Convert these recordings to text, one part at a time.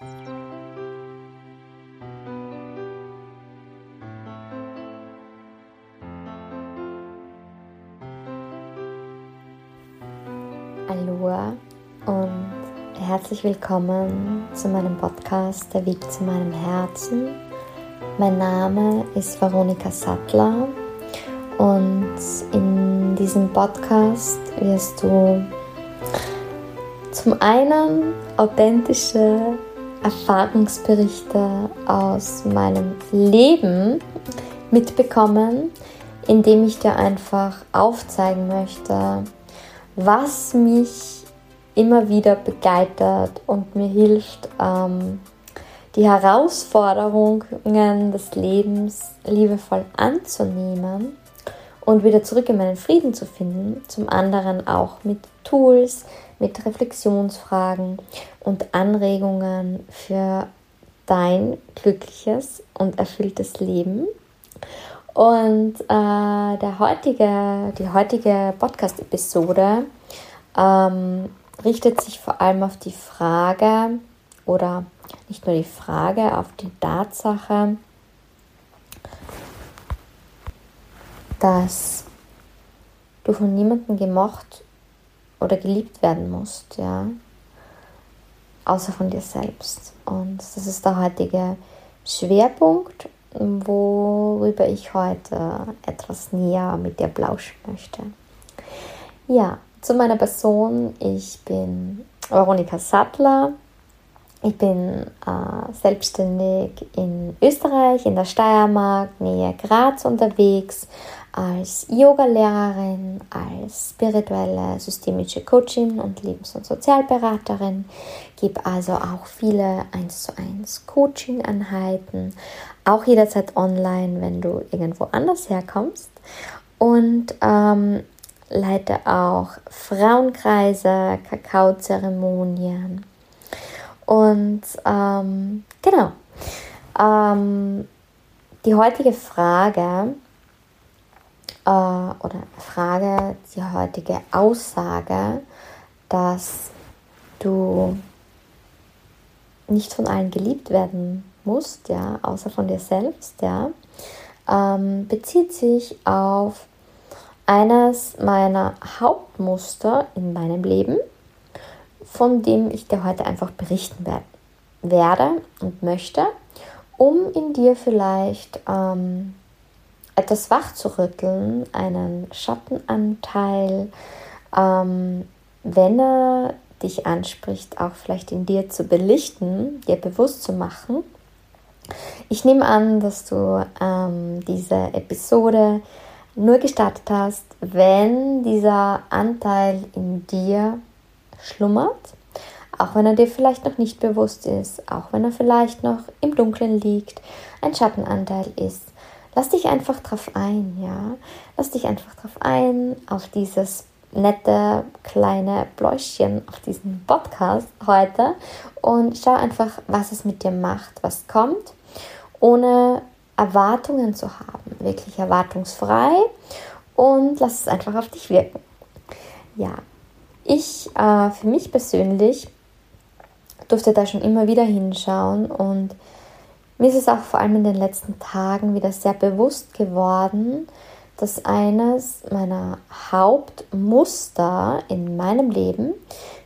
Aloha und herzlich willkommen zu meinem Podcast Der Weg zu meinem Herzen. Mein Name ist Veronika Sattler und in diesem Podcast wirst du zum einen authentische Erfahrungsberichte aus meinem Leben mitbekommen, indem ich dir einfach aufzeigen möchte, was mich immer wieder begleitet und mir hilft, ähm, die Herausforderungen des Lebens liebevoll anzunehmen und wieder zurück in meinen Frieden zu finden. Zum anderen auch mit Tools, mit Reflexionsfragen und Anregungen für dein glückliches und erfülltes Leben. Und äh, der heutige, die heutige Podcast-Episode ähm, richtet sich vor allem auf die Frage oder nicht nur die Frage, auf die Tatsache, dass du von niemandem gemocht oder geliebt werden musst, ja, außer von dir selbst. Und das ist der heutige Schwerpunkt worüber ich heute etwas näher mit dir plauschen möchte. Ja, zu meiner Person. Ich bin Veronika Sattler. Ich bin äh, selbstständig in Österreich, in der Steiermark, nähe Graz unterwegs, als Yoga-Lehrerin, als spirituelle systemische Coachin und Lebens- und Sozialberaterin, gebe also auch viele 1 zu 1 Coaching-Einheiten, auch jederzeit online, wenn du irgendwo anders herkommst und ähm, leite auch Frauenkreise, Kakaozeremonien und ähm, genau. Ähm, die heutige Frage äh, oder Frage, die heutige Aussage, dass du nicht von allen geliebt werden musst, ja, außer von dir selbst, ja, ähm, bezieht sich auf eines meiner Hauptmuster in meinem Leben, von dem ich dir heute einfach berichten werde, werde und möchte, um in dir vielleicht ähm, etwas wachzurütteln, einen Schattenanteil, ähm, wenn er dich anspricht, auch vielleicht in dir zu belichten, dir bewusst zu machen. Ich nehme an, dass du ähm, diese Episode nur gestartet hast, wenn dieser Anteil in dir schlummert, auch wenn er dir vielleicht noch nicht bewusst ist, auch wenn er vielleicht noch im Dunkeln liegt, ein Schattenanteil ist. Lass dich einfach drauf ein, ja. Lass dich einfach drauf ein auf dieses nette kleine Bläuschen auf diesem Podcast heute und schau einfach, was es mit dir macht, was kommt, ohne Erwartungen zu haben, wirklich erwartungsfrei und lass es einfach auf dich wirken. Ja, ich äh, für mich persönlich durfte da schon immer wieder hinschauen und mir ist es auch vor allem in den letzten Tagen wieder sehr bewusst geworden, dass eines meiner Hauptmuster in meinem Leben,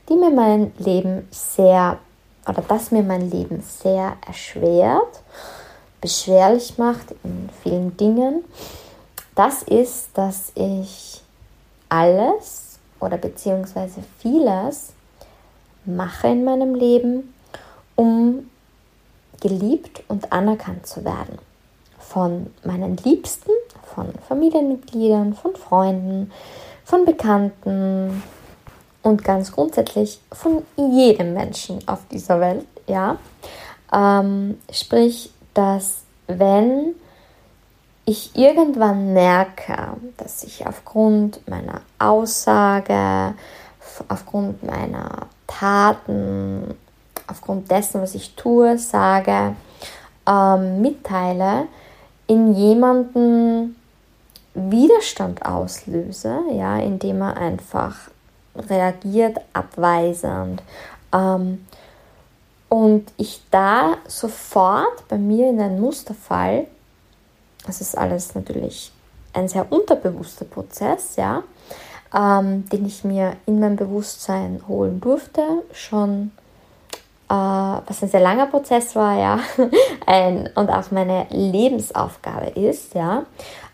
die mir mein Leben sehr oder das mir mein Leben sehr erschwert, beschwerlich macht in vielen Dingen, das ist, dass ich alles oder beziehungsweise vieles mache in meinem Leben, um geliebt und anerkannt zu werden. Von meinen Liebsten, von Familienmitgliedern, von Freunden, von Bekannten und ganz grundsätzlich von jedem Menschen auf dieser Welt. Ja, ähm, sprich, dass wenn ich irgendwann merke, dass ich aufgrund meiner Aussage, aufgrund meiner Taten aufgrund dessen, was ich tue, sage, ähm, mitteile, in jemanden Widerstand auslöse, ja, indem er einfach reagiert, abweisend, ähm, Und ich da sofort bei mir in ein Muster fall, das ist alles natürlich ein sehr unterbewusster Prozess, ja, ähm, den ich mir in mein Bewusstsein holen durfte, schon was ein sehr langer Prozess war, ja, ein, und auch meine Lebensaufgabe ist, ja,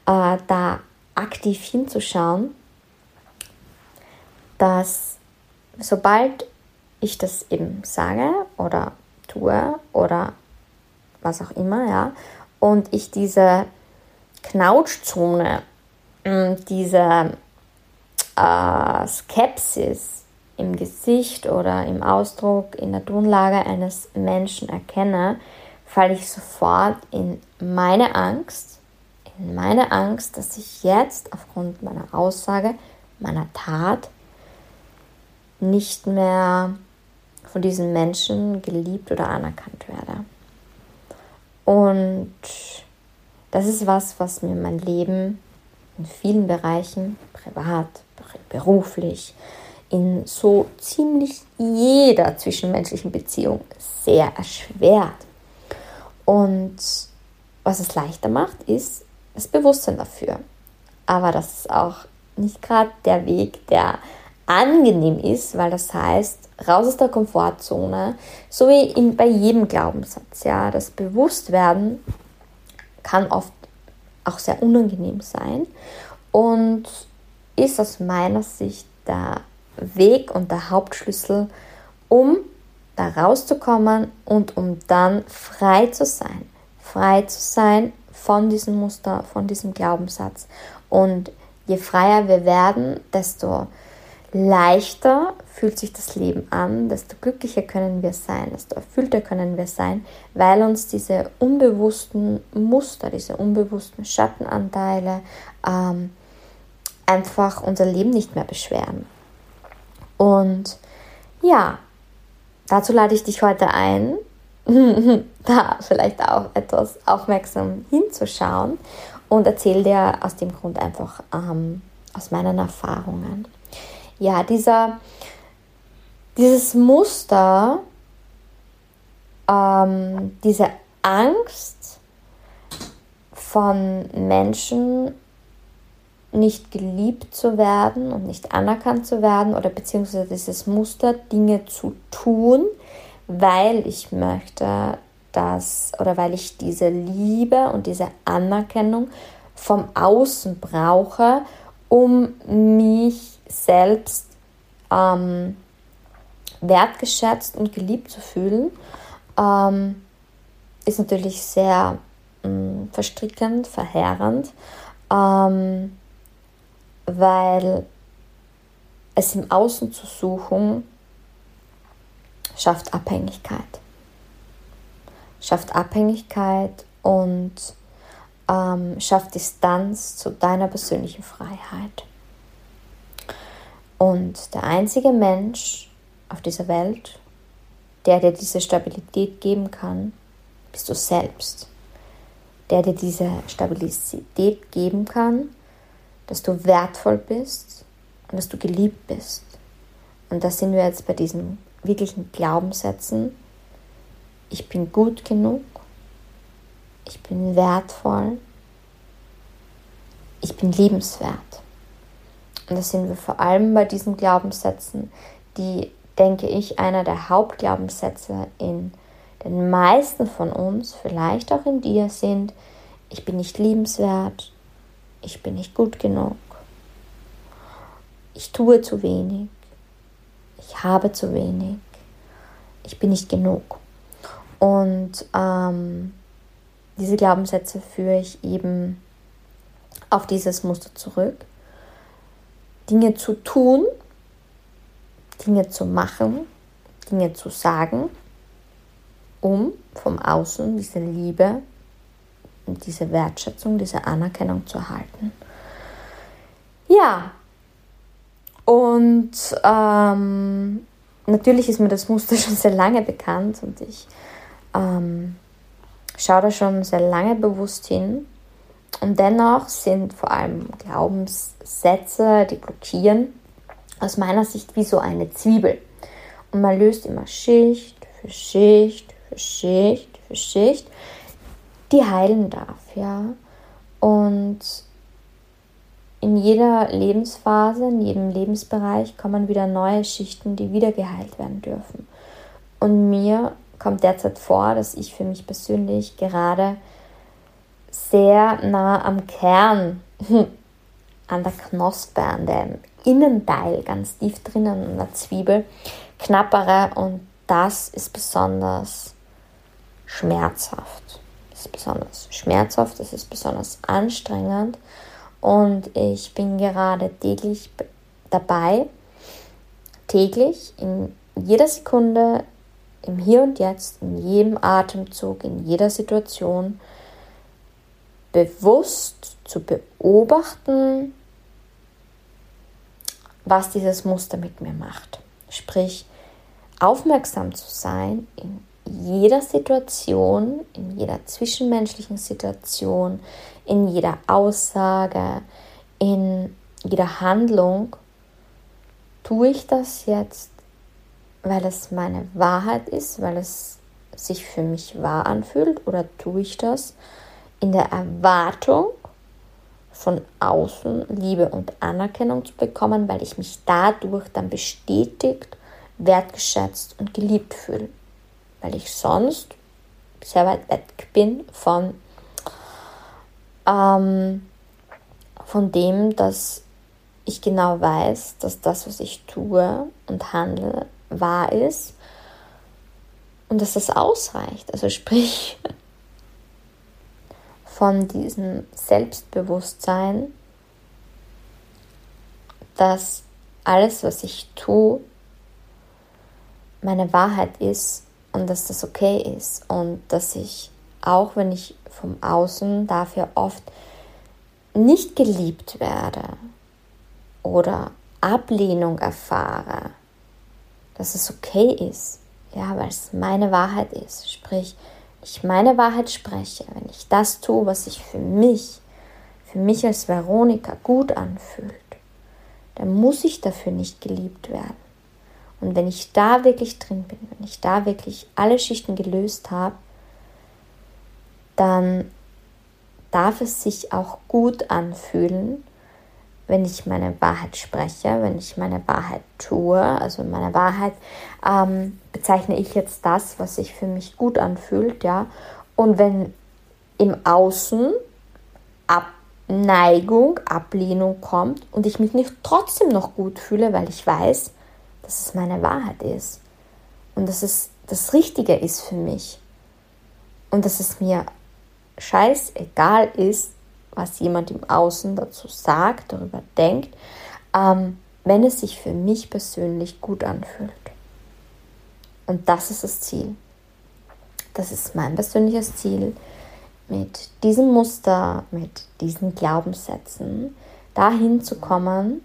äh, da aktiv hinzuschauen, dass sobald ich das eben sage oder tue oder was auch immer, ja, und ich diese Knautschzone, mm, diese äh, Skepsis im Gesicht oder im Ausdruck, in der Tonlage eines Menschen erkenne, falle ich sofort in meine Angst, in meine Angst, dass ich jetzt aufgrund meiner Aussage, meiner Tat nicht mehr von diesen Menschen geliebt oder anerkannt werde. Und das ist was, was mir mein Leben in vielen Bereichen, privat, beruflich, in so ziemlich jeder zwischenmenschlichen Beziehung sehr erschwert. Und was es leichter macht, ist das Bewusstsein dafür. Aber das ist auch nicht gerade der Weg, der angenehm ist, weil das heißt, raus aus der Komfortzone, so wie in, bei jedem Glaubenssatz. Ja, das Bewusstwerden kann oft auch sehr unangenehm sein und ist aus meiner Sicht der Weg und der Hauptschlüssel, um da rauszukommen und um dann frei zu sein. Frei zu sein von diesem Muster, von diesem Glaubenssatz. Und je freier wir werden, desto leichter fühlt sich das Leben an, desto glücklicher können wir sein, desto erfüllter können wir sein, weil uns diese unbewussten Muster, diese unbewussten Schattenanteile ähm, einfach unser Leben nicht mehr beschweren. Und ja, dazu lade ich dich heute ein, da vielleicht auch etwas aufmerksam hinzuschauen und erzähle dir aus dem Grund einfach ähm, aus meinen Erfahrungen. Ja, dieser, dieses Muster, ähm, diese Angst von Menschen nicht geliebt zu werden und nicht anerkannt zu werden oder beziehungsweise dieses Muster, Dinge zu tun, weil ich möchte, dass oder weil ich diese Liebe und diese Anerkennung vom Außen brauche, um mich selbst ähm, wertgeschätzt und geliebt zu fühlen, ähm, ist natürlich sehr ähm, verstrickend, verheerend, ähm, weil es im Außen zu suchen schafft Abhängigkeit. Schafft Abhängigkeit und ähm, schafft Distanz zu deiner persönlichen Freiheit. Und der einzige Mensch auf dieser Welt, der dir diese Stabilität geben kann, bist du selbst. Der dir diese Stabilität geben kann, dass du wertvoll bist und dass du geliebt bist. Und da sind wir jetzt bei diesen wirklichen Glaubenssätzen. Ich bin gut genug. Ich bin wertvoll. Ich bin liebenswert. Und das sind wir vor allem bei diesen Glaubenssätzen, die, denke ich, einer der Hauptglaubenssätze in den meisten von uns, vielleicht auch in dir, sind, ich bin nicht liebenswert, ich bin nicht gut genug, ich tue zu wenig, ich habe zu wenig, ich bin nicht genug. Und ähm, diese Glaubenssätze führe ich eben auf dieses Muster zurück. Dinge zu tun, Dinge zu machen, Dinge zu sagen, um vom Außen diese Liebe diese Wertschätzung, diese Anerkennung zu erhalten. Ja, und ähm, natürlich ist mir das Muster schon sehr lange bekannt und ich ähm, schaue da schon sehr lange bewusst hin. Und dennoch sind vor allem Glaubenssätze, die blockieren, aus meiner Sicht wie so eine Zwiebel. Und man löst immer Schicht für Schicht für Schicht für Schicht, die heilen darf, ja. Und in jeder Lebensphase, in jedem Lebensbereich kommen wieder neue Schichten, die wieder geheilt werden dürfen. Und mir kommt derzeit vor, dass ich für mich persönlich gerade sehr nah am Kern, an der Knospe, an dem Innenteil, ganz tief drinnen an der Zwiebel, knappere und das ist besonders schmerzhaft. Ist besonders schmerzhaft, das ist besonders anstrengend und ich bin gerade täglich dabei, täglich in jeder Sekunde, im Hier und Jetzt, in jedem Atemzug, in jeder Situation bewusst zu beobachten, was dieses Muster mit mir macht. Sprich, aufmerksam zu sein in jeder Situation, in jeder zwischenmenschlichen Situation, in jeder Aussage, in jeder Handlung, tue ich das jetzt, weil es meine Wahrheit ist, weil es sich für mich wahr anfühlt, oder tue ich das in der Erwartung, von außen Liebe und Anerkennung zu bekommen, weil ich mich dadurch dann bestätigt, wertgeschätzt und geliebt fühle weil ich sonst sehr weit weg bin von, ähm, von dem, dass ich genau weiß, dass das, was ich tue und handle, wahr ist und dass das ausreicht. Also sprich von diesem Selbstbewusstsein, dass alles, was ich tue, meine Wahrheit ist und dass das okay ist und dass ich, auch wenn ich vom Außen dafür oft nicht geliebt werde oder Ablehnung erfahre, dass es okay ist, ja, weil es meine Wahrheit ist. Sprich, ich meine Wahrheit spreche, wenn ich das tue, was sich für mich, für mich als Veronika gut anfühlt, dann muss ich dafür nicht geliebt werden. Und wenn ich da wirklich drin bin, wenn ich da wirklich alle Schichten gelöst habe, dann darf es sich auch gut anfühlen, wenn ich meine Wahrheit spreche, wenn ich meine Wahrheit tue. Also meine Wahrheit ähm, bezeichne ich jetzt das, was sich für mich gut anfühlt, ja. Und wenn im Außen Abneigung, Ablehnung kommt und ich mich nicht trotzdem noch gut fühle, weil ich weiß, dass es meine Wahrheit ist und dass es das Richtige ist für mich und dass es mir scheißegal ist, was jemand im Außen dazu sagt, darüber denkt, ähm, wenn es sich für mich persönlich gut anfühlt. Und das ist das Ziel. Das ist mein persönliches Ziel, mit diesem Muster, mit diesen Glaubenssätzen dahin zu kommen,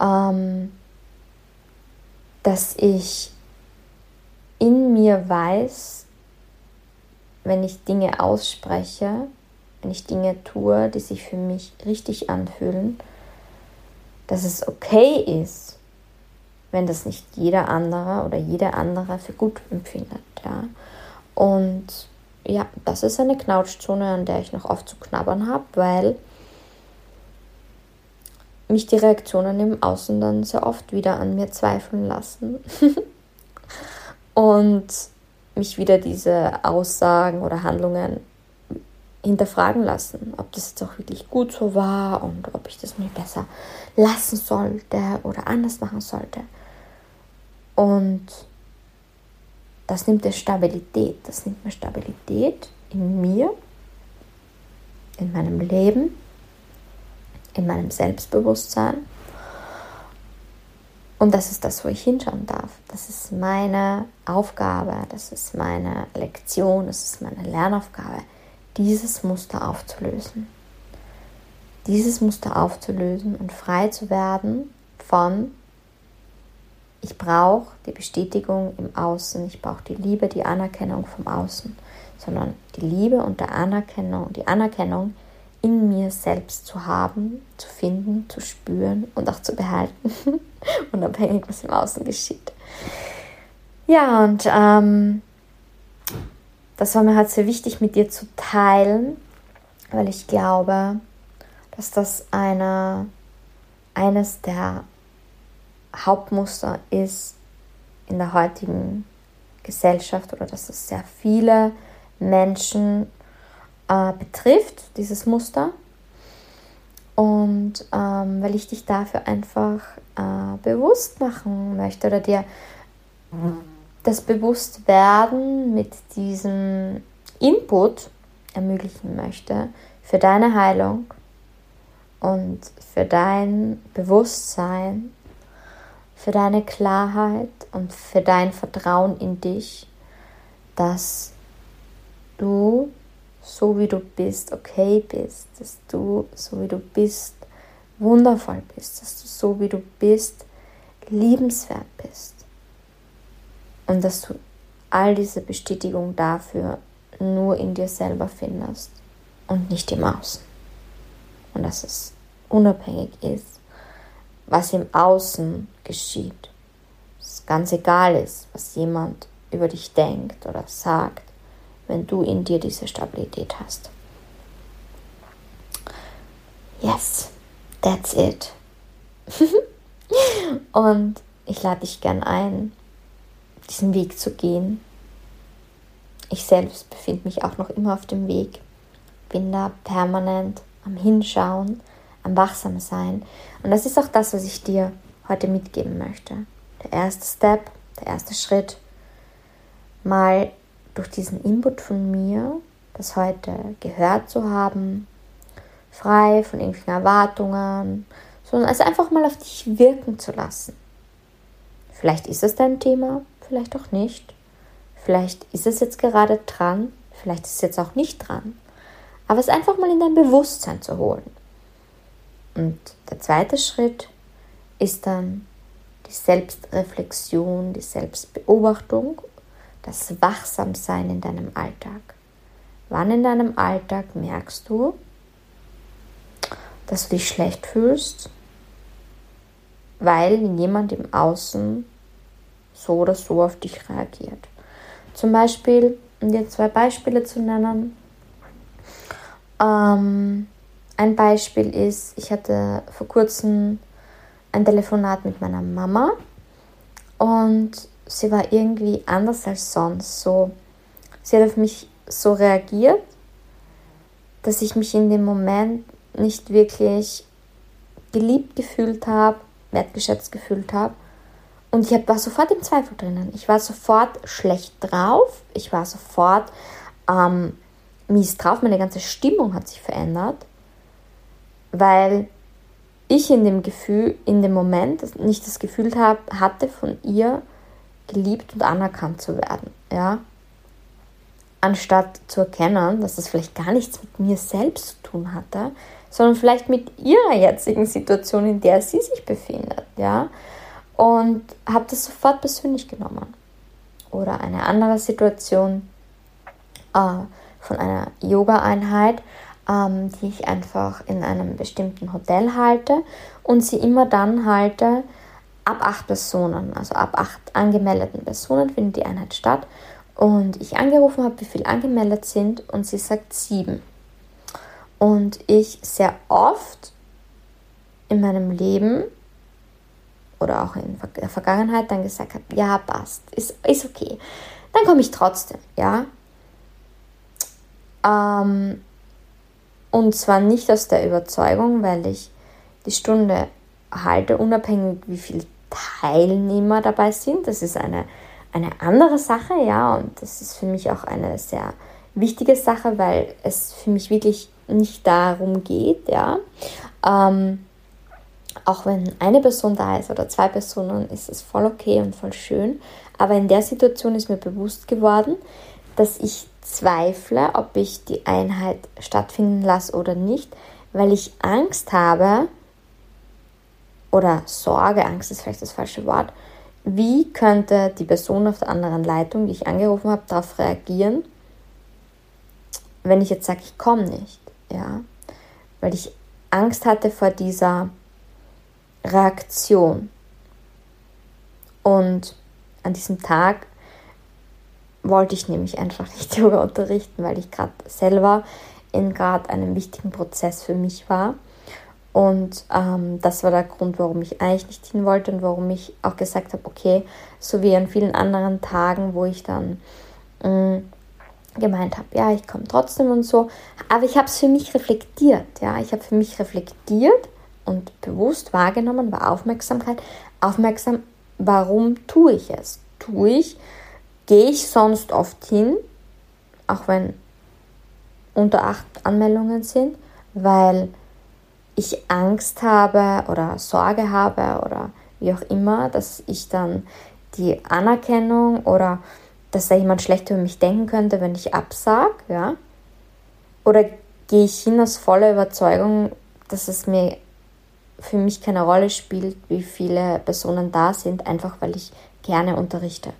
ähm, dass ich in mir weiß, wenn ich Dinge ausspreche, wenn ich Dinge tue, die sich für mich richtig anfühlen, dass es okay ist, wenn das nicht jeder andere oder jede andere für gut empfindet. Ja? Und ja, das ist eine Knautschzone, an der ich noch oft zu knabbern habe, weil mich die Reaktionen im Außen dann sehr oft wieder an mir zweifeln lassen und mich wieder diese Aussagen oder Handlungen hinterfragen lassen, ob das jetzt auch wirklich gut so war und ob ich das mir besser lassen sollte oder anders machen sollte. Und das nimmt mir Stabilität, das nimmt mir Stabilität in mir, in meinem Leben in meinem Selbstbewusstsein. Und das ist das, wo ich hinschauen darf. Das ist meine Aufgabe, das ist meine Lektion, das ist meine Lernaufgabe, dieses Muster aufzulösen. Dieses Muster aufzulösen und frei zu werden von, ich brauche die Bestätigung im Außen, ich brauche die Liebe, die Anerkennung vom Außen, sondern die Liebe und der Anerkennung, die Anerkennung in mir selbst zu haben, zu finden, zu spüren und auch zu behalten, unabhängig, was im Außen geschieht. Ja, und ähm, das war mir halt sehr wichtig mit dir zu teilen, weil ich glaube, dass das eine, eines der Hauptmuster ist in der heutigen Gesellschaft oder dass es sehr viele Menschen äh, betrifft, dieses Muster. Und ähm, weil ich dich dafür einfach äh, bewusst machen möchte oder dir das Bewusstwerden mit diesem Input ermöglichen möchte für deine Heilung und für dein Bewusstsein, für deine Klarheit und für dein Vertrauen in dich, dass du so wie du bist okay bist, dass du so wie du bist wundervoll bist, dass du so wie du bist liebenswert bist und dass du all diese Bestätigung dafür nur in dir selber findest und nicht im Außen. Und dass es unabhängig ist, was im Außen geschieht. Es ganz egal ist, was jemand über dich denkt oder sagt, wenn du in dir diese Stabilität hast. Yes, that's it. und ich lade dich gern ein, diesen Weg zu gehen. Ich selbst befinde mich auch noch immer auf dem Weg, bin da permanent am Hinschauen, am Wachsamsein. Und das ist auch das, was ich dir heute mitgeben möchte. Der erste Step, der erste Schritt, mal durch diesen Input von mir, das heute gehört zu haben, frei von irgendwelchen Erwartungen, sondern es einfach mal auf dich wirken zu lassen. Vielleicht ist es dein Thema, vielleicht auch nicht. Vielleicht ist es jetzt gerade dran, vielleicht ist es jetzt auch nicht dran. Aber es einfach mal in dein Bewusstsein zu holen. Und der zweite Schritt ist dann die Selbstreflexion, die Selbstbeobachtung, das Wachsamsein in deinem Alltag. Wann in deinem Alltag merkst du, dass du dich schlecht fühlst, weil jemand im Außen so oder so auf dich reagiert. Zum Beispiel, um dir zwei Beispiele zu nennen. Ähm, ein Beispiel ist, ich hatte vor kurzem ein Telefonat mit meiner Mama und sie war irgendwie anders als sonst. So, sie hat auf mich so reagiert, dass ich mich in dem Moment nicht wirklich geliebt gefühlt habe, wertgeschätzt gefühlt habe und ich war sofort im Zweifel drinnen. Ich war sofort schlecht drauf. Ich war sofort ähm, mies drauf. Meine ganze Stimmung hat sich verändert, weil ich in dem Gefühl, in dem Moment nicht das Gefühl hab, hatte, von ihr geliebt und anerkannt zu werden. Ja? Anstatt zu erkennen, dass das vielleicht gar nichts mit mir selbst zu tun hatte, sondern vielleicht mit ihrer jetzigen Situation, in der sie sich befindet. Ja? und habe das sofort persönlich genommen. Oder eine andere Situation äh, von einer Yoga-Einheit, ähm, die ich einfach in einem bestimmten Hotel halte und sie immer dann halte, ab acht Personen, also ab acht angemeldeten Personen findet die Einheit statt. Und ich angerufen habe, wie viele angemeldet sind und sie sagt sieben. Und ich sehr oft in meinem Leben oder auch in der Vergangenheit dann gesagt habe, ja, passt, ist, ist okay. Dann komme ich trotzdem, ja. Ähm, und zwar nicht aus der Überzeugung, weil ich die Stunde halte, unabhängig wie viele Teilnehmer dabei sind. Das ist eine, eine andere Sache, ja, und das ist für mich auch eine sehr wichtige Sache, weil es für mich wirklich nicht darum geht, ja. Ähm, auch wenn eine Person da ist oder zwei Personen, ist es voll okay und voll schön. Aber in der Situation ist mir bewusst geworden, dass ich zweifle, ob ich die Einheit stattfinden lasse oder nicht, weil ich Angst habe, oder Sorge, Angst ist vielleicht das falsche Wort, wie könnte die Person auf der anderen Leitung, die ich angerufen habe, darauf reagieren, wenn ich jetzt sage, ich komme nicht, ja, weil ich Angst hatte vor dieser Reaktion. Und an diesem Tag wollte ich nämlich einfach nicht Yoga unterrichten, weil ich gerade selber in gerade einem wichtigen Prozess für mich war. Und ähm, das war der Grund, warum ich eigentlich nicht hin wollte und warum ich auch gesagt habe, okay, so wie an vielen anderen Tagen, wo ich dann mh, mm, gemeint habe, ja, ich komme trotzdem und so. Aber ich habe es für mich reflektiert, ja, ich habe für mich reflektiert und bewusst wahrgenommen, war Aufmerksamkeit, aufmerksam, warum tue ich es? Tue ich, gehe ich sonst oft hin, auch wenn unter acht Anmeldungen sind, weil ich Angst habe oder Sorge habe oder wie auch immer, dass ich dann die Anerkennung oder dass da jemand schlecht über mich denken könnte, wenn ich absage, ja? Oder gehe ich hin aus voller Überzeugung, dass es mir für mich keine Rolle spielt, wie viele Personen da sind, einfach weil ich gerne unterrichte.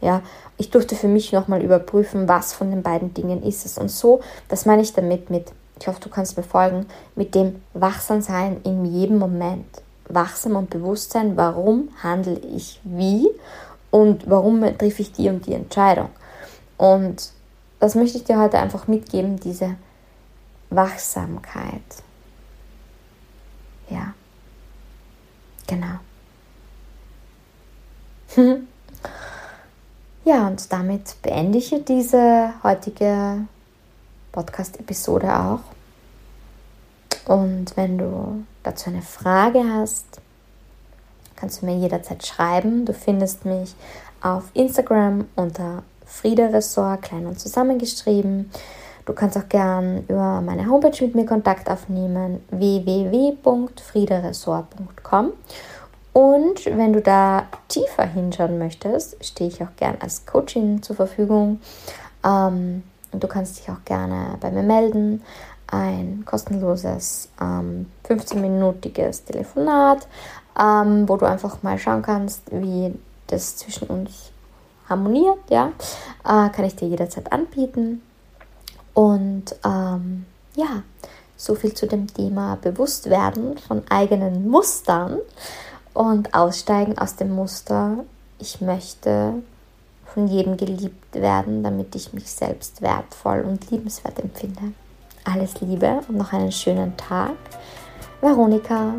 Ja, ich durfte für mich nochmal überprüfen, was von den beiden Dingen ist es. Und so, das meine ich damit mit, ich hoffe, du kannst mir folgen, mit dem Wachsamsein in jedem Moment. Wachsam und Bewusstsein, warum handle ich wie und warum treffe ich die und die Entscheidung. Und das möchte ich dir heute einfach mitgeben, diese Wachsamkeit. Ja, genau. Ja, und damit beende ich diese heutige Podcast-Episode auch. Und wenn du dazu eine Frage hast, kannst du mir jederzeit schreiben. Du findest mich auf Instagram unter Frieda Ressort, klein und zusammengeschrieben. Du kannst auch gern über meine Homepage mit mir Kontakt aufnehmen, www.friederessort.com. Und wenn du da tiefer hinschauen möchtest, stehe ich auch gern als Coaching zur Verfügung. Ähm, du kannst dich auch gerne bei mir melden. Ein kostenloses ähm, 15-minütiges Telefonat, ähm, wo du einfach mal schauen kannst, wie das zwischen uns harmoniert. Ja, äh, kann ich dir jederzeit anbieten. Und ähm, ja, so viel zu dem Thema Bewusstwerden von eigenen Mustern und aussteigen aus dem Muster, ich möchte von jedem geliebt werden, damit ich mich selbst wertvoll und liebenswert empfinde. Alles Liebe und noch einen schönen Tag. Veronika